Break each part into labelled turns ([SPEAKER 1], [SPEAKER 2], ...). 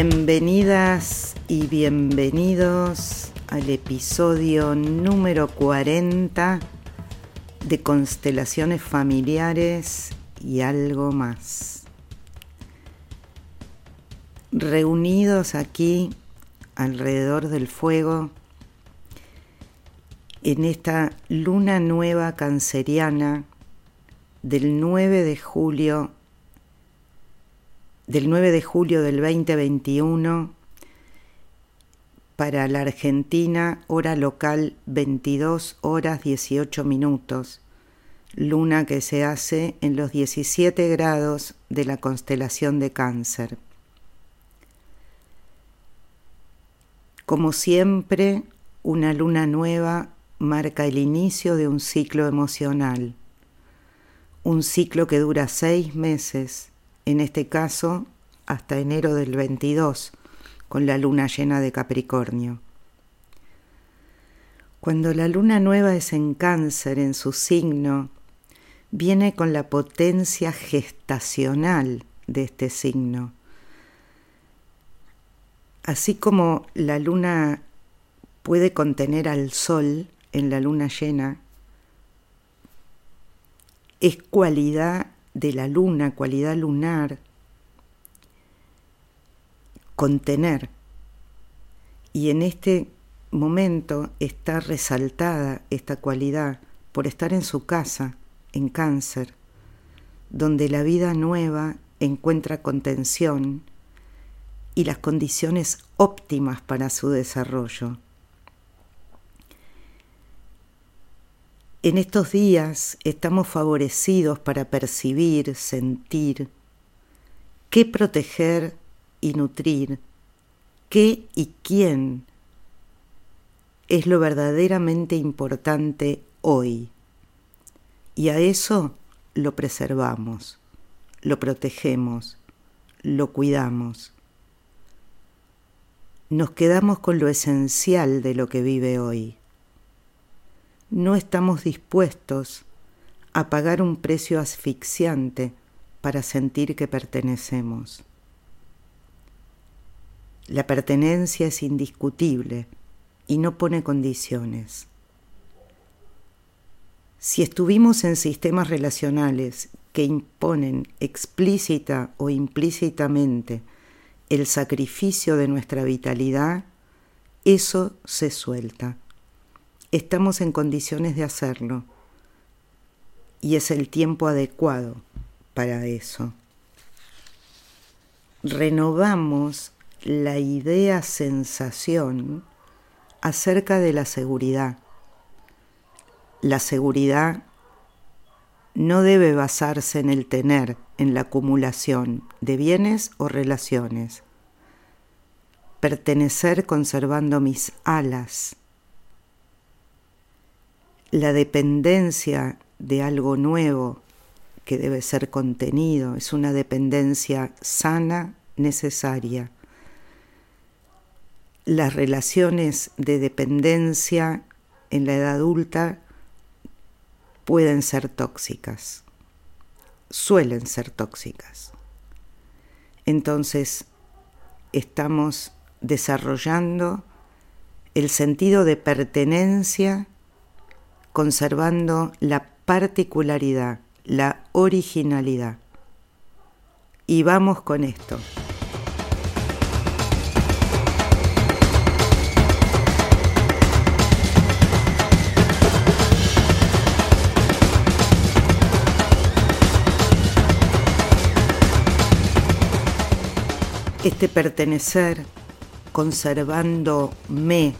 [SPEAKER 1] Bienvenidas y bienvenidos al episodio número 40 de Constelaciones Familiares y algo más. Reunidos aquí alrededor del fuego, en esta luna nueva canceriana del 9 de julio del 9 de julio del 2021 para la Argentina, hora local 22 horas 18 minutos, luna que se hace en los 17 grados de la constelación de cáncer. Como siempre, una luna nueva marca el inicio de un ciclo emocional, un ciclo que dura seis meses en este caso hasta enero del 22, con la luna llena de Capricornio. Cuando la luna nueva es en cáncer, en su signo, viene con la potencia gestacional de este signo. Así como la luna puede contener al sol en la luna llena, es cualidad de la luna, cualidad lunar, contener. Y en este momento está resaltada esta cualidad por estar en su casa, en cáncer, donde la vida nueva encuentra contención y las condiciones óptimas para su desarrollo. En estos días estamos favorecidos para percibir, sentir, qué proteger y nutrir, qué y quién es lo verdaderamente importante hoy. Y a eso lo preservamos, lo protegemos, lo cuidamos. Nos quedamos con lo esencial de lo que vive hoy no estamos dispuestos a pagar un precio asfixiante para sentir que pertenecemos. La pertenencia es indiscutible y no pone condiciones. Si estuvimos en sistemas relacionales que imponen explícita o implícitamente el sacrificio de nuestra vitalidad, eso se suelta estamos en condiciones de hacerlo y es el tiempo adecuado para eso. Renovamos la idea sensación acerca de la seguridad. La seguridad no debe basarse en el tener, en la acumulación de bienes o relaciones. Pertenecer conservando mis alas, la dependencia de algo nuevo que debe ser contenido, es una dependencia sana, necesaria. Las relaciones de dependencia en la edad adulta pueden ser tóxicas, suelen ser tóxicas. Entonces, estamos desarrollando el sentido de pertenencia conservando la particularidad, la originalidad. Y vamos con esto. Este pertenecer, conservando me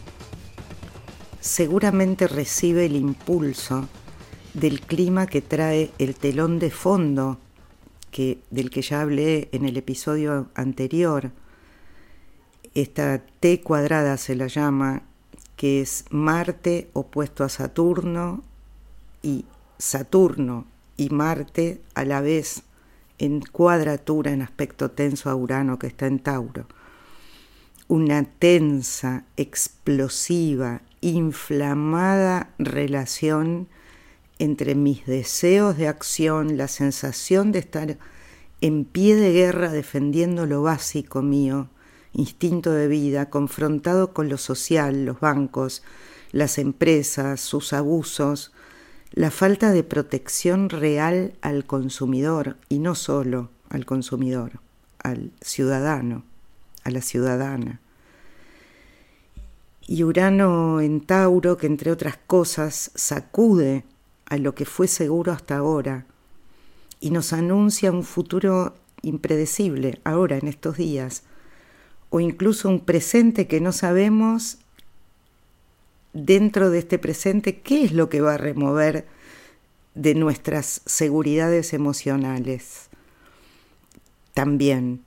[SPEAKER 1] seguramente recibe el impulso del clima que trae el telón de fondo que, del que ya hablé en el episodio anterior. Esta T cuadrada se la llama, que es Marte opuesto a Saturno y Saturno y Marte a la vez en cuadratura, en aspecto tenso a Urano que está en Tauro. Una tensa, explosiva, inflamada relación entre mis deseos de acción, la sensación de estar en pie de guerra defendiendo lo básico mío, instinto de vida, confrontado con lo social, los bancos, las empresas, sus abusos, la falta de protección real al consumidor y no solo al consumidor, al ciudadano, a la ciudadana. Y Urano en Tauro, que entre otras cosas sacude a lo que fue seguro hasta ahora y nos anuncia un futuro impredecible ahora, en estos días, o incluso un presente que no sabemos dentro de este presente qué es lo que va a remover de nuestras seguridades emocionales. También,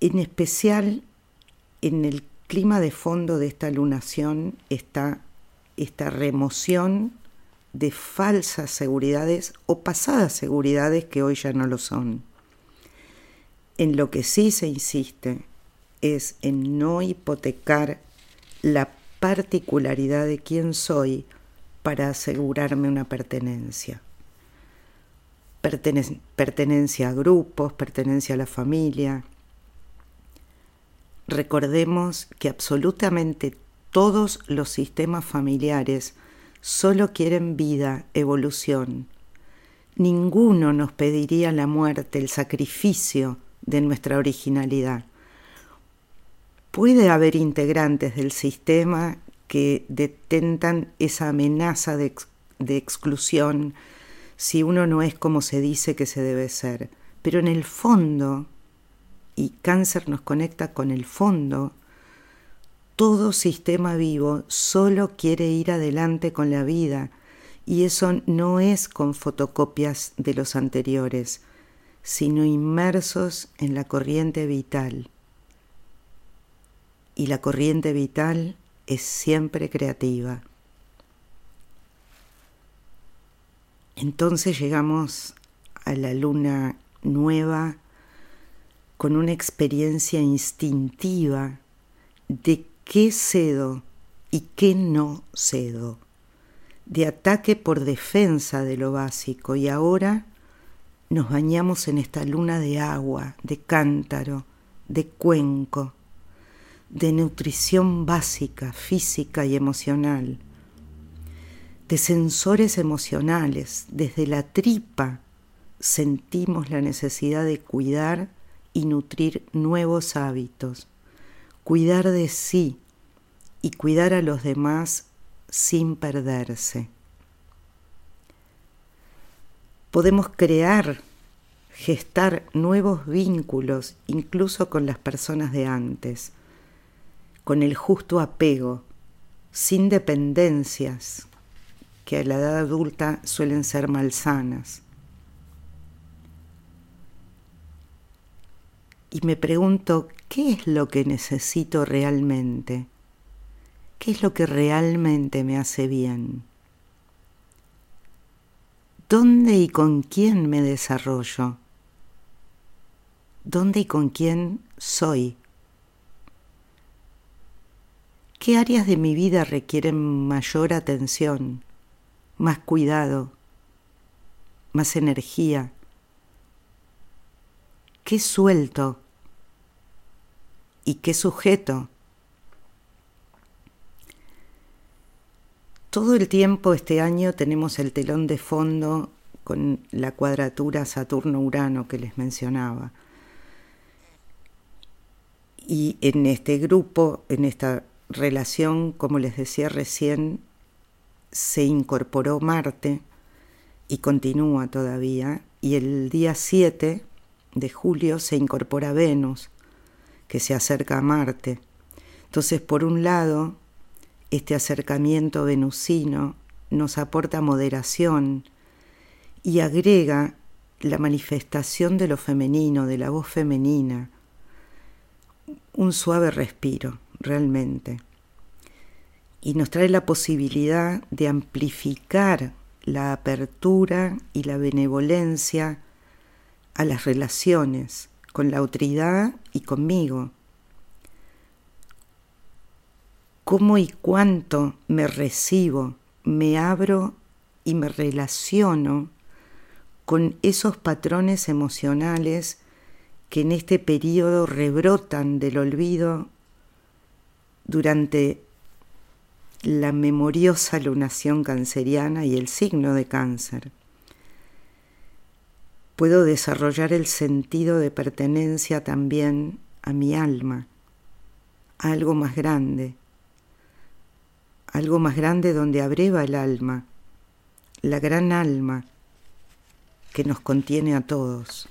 [SPEAKER 1] en especial en el clima de fondo de esta lunación está esta remoción de falsas seguridades o pasadas seguridades que hoy ya no lo son. En lo que sí se insiste es en no hipotecar la particularidad de quién soy para asegurarme una pertenencia. pertenencia a grupos, pertenencia a la familia. Recordemos que absolutamente todos los sistemas familiares solo quieren vida, evolución. Ninguno nos pediría la muerte, el sacrificio de nuestra originalidad. Puede haber integrantes del sistema que detentan esa amenaza de, de, exclusión si uno no es como se dice que se debe ser. Pero en el fondo, y cáncer nos conecta con el fondo, todo sistema vivo solo quiere ir adelante con la vida y eso no es con fotocopias de los anteriores, sino inmersos en la corriente vital. Y la corriente vital es siempre creativa. Entonces llegamos a la luna nueva con una experiencia instintiva de qué cedo y qué no cedo, de ataque por defensa de lo básico. Y ahora nos bañamos en esta luna de agua, de cántaro, de cuenco, de nutrición básica, física y emocional, de sensores emocionales, desde la tripa sentimos la necesidad de cuidar y nutrir nuevos hábitos cuidar de sí y cuidar a los demás sin perderse. Podemos crear, gestar nuevos vínculos incluso con las personas de antes, con el justo apego, sin dependencias que a la edad adulta suelen ser malsanas. Y me pregunto, ¿qué es lo que necesito realmente? ¿Qué es lo que realmente me hace bien? ¿Dónde y con quién me desarrollo? ¿Dónde y con quién soy? ¿Qué áreas de mi vida requieren mayor atención, más cuidado, más energía? Qué suelto y qué sujeto. Todo el tiempo este año tenemos el telón de fondo con la cuadratura Saturno-Urano que les mencionaba. Y en este grupo, en esta relación, como les decía recién, se incorporó Marte y continúa todavía. Y el día 7 de julio se incorpora Venus, que se acerca a Marte. Entonces, por un lado, este acercamiento venusino nos aporta moderación y agrega la manifestación de lo femenino, de la voz femenina, un suave respiro, realmente. Y nos trae la posibilidad de amplificar la apertura y la benevolencia a las relaciones con la autoridad y conmigo. ¿Cómo y cuánto me recibo, me abro y me relaciono con esos patrones emocionales que en este periodo rebrotan del olvido durante la memoriosa lunación canceriana y el signo de cáncer. Puedo desarrollar el sentido de pertenencia también a mi alma, a algo más grande, algo más grande donde abreva el alma, la gran alma que nos contiene a todos.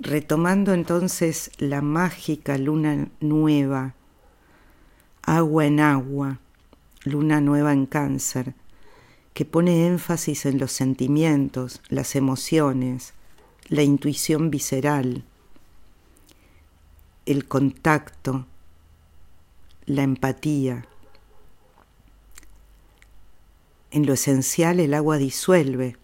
[SPEAKER 1] Retomando entonces la mágica luna nueva, agua en agua, luna nueva en cáncer, que pone énfasis en los sentimientos, las emociones, la intuición visceral, el contacto, la empatía. En lo esencial el agua disuelve,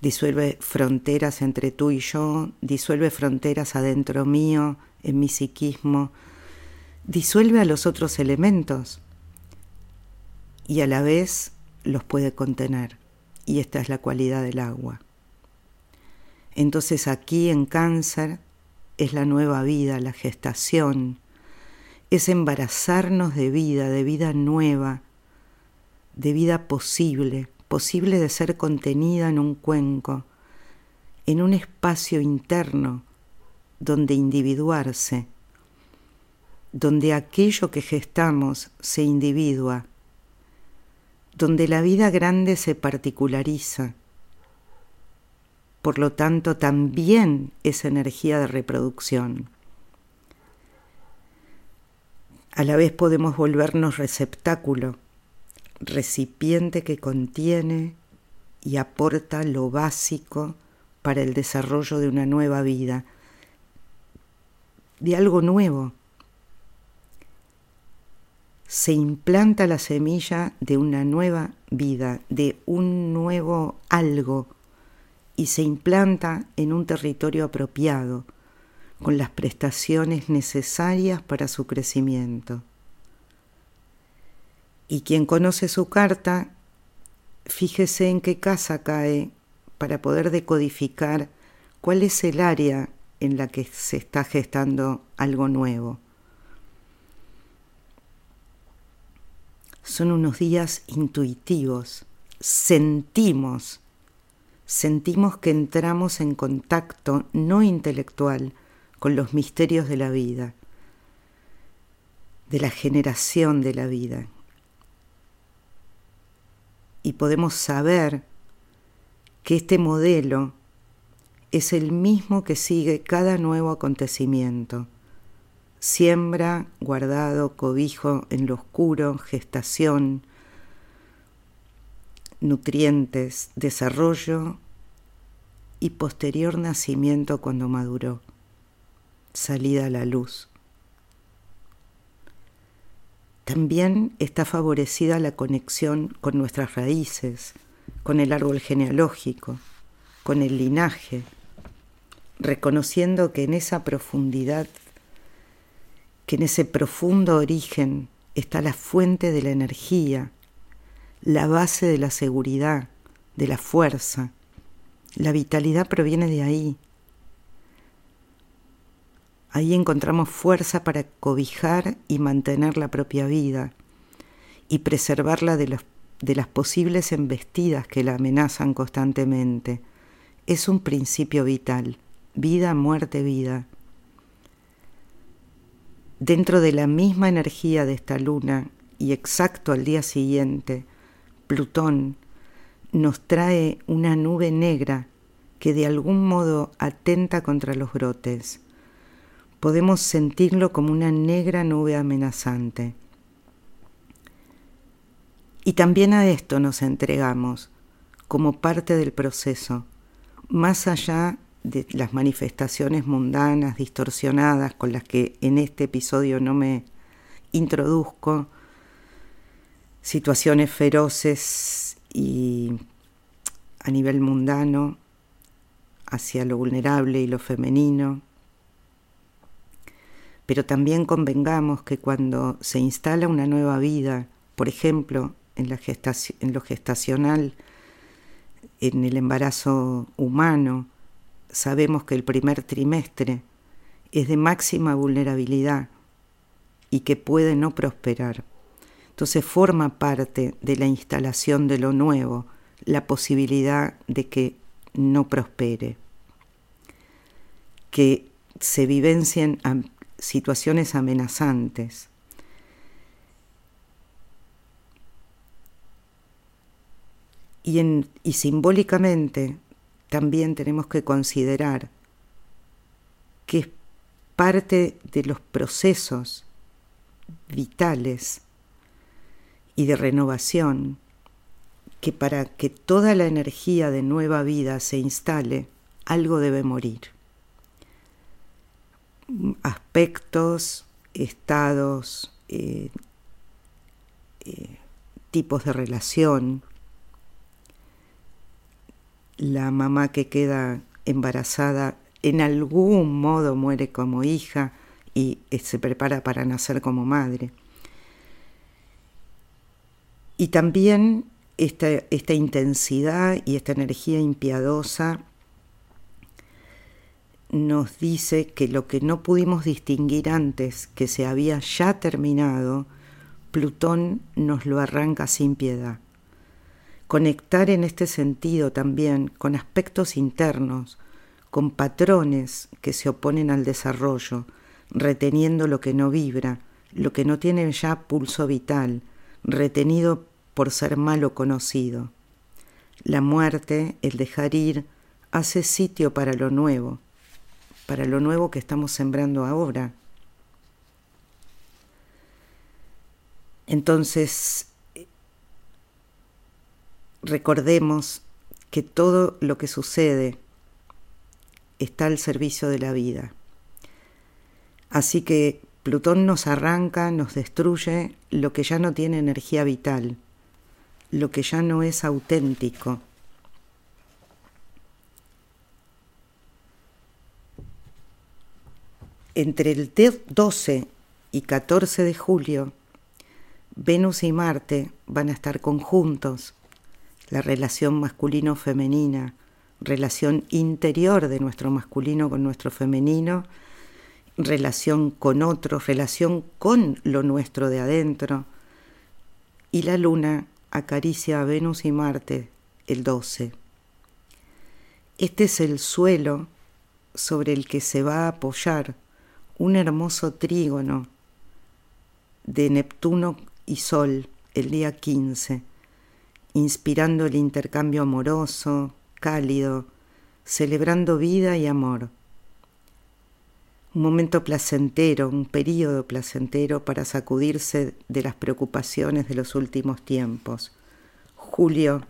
[SPEAKER 1] disuelve fronteras entre tú y yo, disuelve fronteras adentro mío, en mi psiquismo, disuelve a los otros elementos y a la vez los puede contener. Y esta es la cualidad del agua. Entonces aquí en cáncer es la nueva vida, la gestación, es embarazarnos de vida, de vida nueva, de vida posible, posible de ser contenida en un cuenco, en un espacio interno donde individuarse, donde aquello que gestamos se individua, donde la vida grande se particulariza. Por lo tanto, también es energía de reproducción. A la vez podemos volvernos receptáculo recipiente que contiene y aporta lo básico para el desarrollo de una nueva vida, de algo nuevo. Se implanta la semilla de una nueva vida, de un nuevo algo, y se implanta en un territorio apropiado, con las prestaciones necesarias para su crecimiento. Y quien conoce su carta, fíjese en qué casa cae para poder decodificar cuál es el área en la que se está gestando algo nuevo. Son unos días intuitivos, sentimos, sentimos que entramos en contacto no intelectual con los misterios de la vida, de la generación de la vida, y podemos saber que este modelo es el mismo que sigue cada nuevo acontecimiento. Siembra, guardado, cobijo en lo oscuro, gestación, nutrientes, desarrollo y posterior nacimiento cuando maduró, salida a la luz. También está favorecida la conexión con nuestras raíces, con el árbol genealógico, con el linaje, reconociendo que en esa profundidad, que en ese profundo origen está la fuente de la energía, la base de la seguridad, de la fuerza. La vitalidad proviene de ahí, Ahí encontramos fuerza para cobijar y mantener la propia vida y preservarla de, de las posibles embestidas que la amenazan constantemente. Es un principio vital, vida, muerte, vida. Dentro de la misma energía de esta luna y exacto al día siguiente, Plutón nos trae una nube negra que de algún modo atenta contra los brotes podemos sentirlo como una negra nube amenazante. Y también a esto nos entregamos como parte del proceso, más allá de las manifestaciones mundanas, distorsionadas, con las que en este episodio no me introduzco, situaciones feroces y a nivel mundano hacia lo vulnerable y lo femenino, pero también convengamos que cuando se instala una nueva vida, por ejemplo, en, la en lo gestacional en el embarazo humano sabemos que el primer trimestre es de máxima vulnerabilidad y que puede no prosperar. Entonces forma parte de la instalación de lo nuevo la posibilidad de que no prospere, que se vivencien situaciones amenazantes. Y, y simbólicamente también tenemos que considerar que es parte de los procesos vitales y de renovación que para que toda la energía de nueva vida se instale, algo debe morir. Aspectos, estados, eh, eh, tipos de relación. La mamá que queda embarazada en algún modo muere como hija y eh, se prepara para nacer como madre. Y también esta, esta intensidad y esta energía impiadosa nos dice que lo que no pudimos distinguir antes, que se había ya terminado, Plutón nos lo arranca sin piedad. Conectar en este sentido también con aspectos internos, con patrones que se oponen al desarrollo, reteniendo lo que no vibra, lo que no tiene ya pulso vital, retenido por ser malo conocido. La muerte, el dejar ir, hace sitio para lo nuevo, para lo nuevo que estamos sembrando ahora. Entonces, recordemos que todo lo que sucede está al servicio de la vida. Así que Plutón nos arranca, nos destruye lo que ya no tiene energía vital, lo que ya no es auténtico. Entre el 12 y 14 de julio, Venus y Marte van a estar conjuntos. La relación masculino-femenina relación interior de nuestro masculino con nuestro femenino, relación con otros, relación con lo nuestro de adentro. Y la luna acaricia a Venus y Marte el 12. Este es el suelo sobre el que se va a apoyar un hermoso trígono de Neptuno y Sol el día 15, inspirando el intercambio amoroso, cálido, celebrando vida y amor. Un momento placentero, un periodo placentero para sacudirse de las preocupaciones de los últimos tiempos. Julio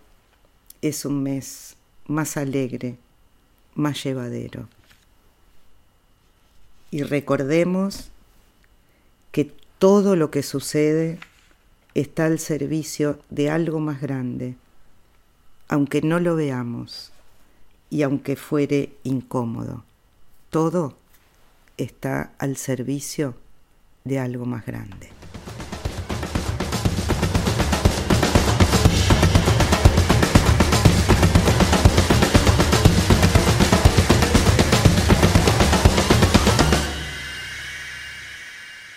[SPEAKER 1] es un mes más alegre, más llevadero. Y recordemos que todo lo que sucede está al servicio de algo más grande aunque no lo veamos y aunque fuere incómodo. Todo está al servicio de algo más grande.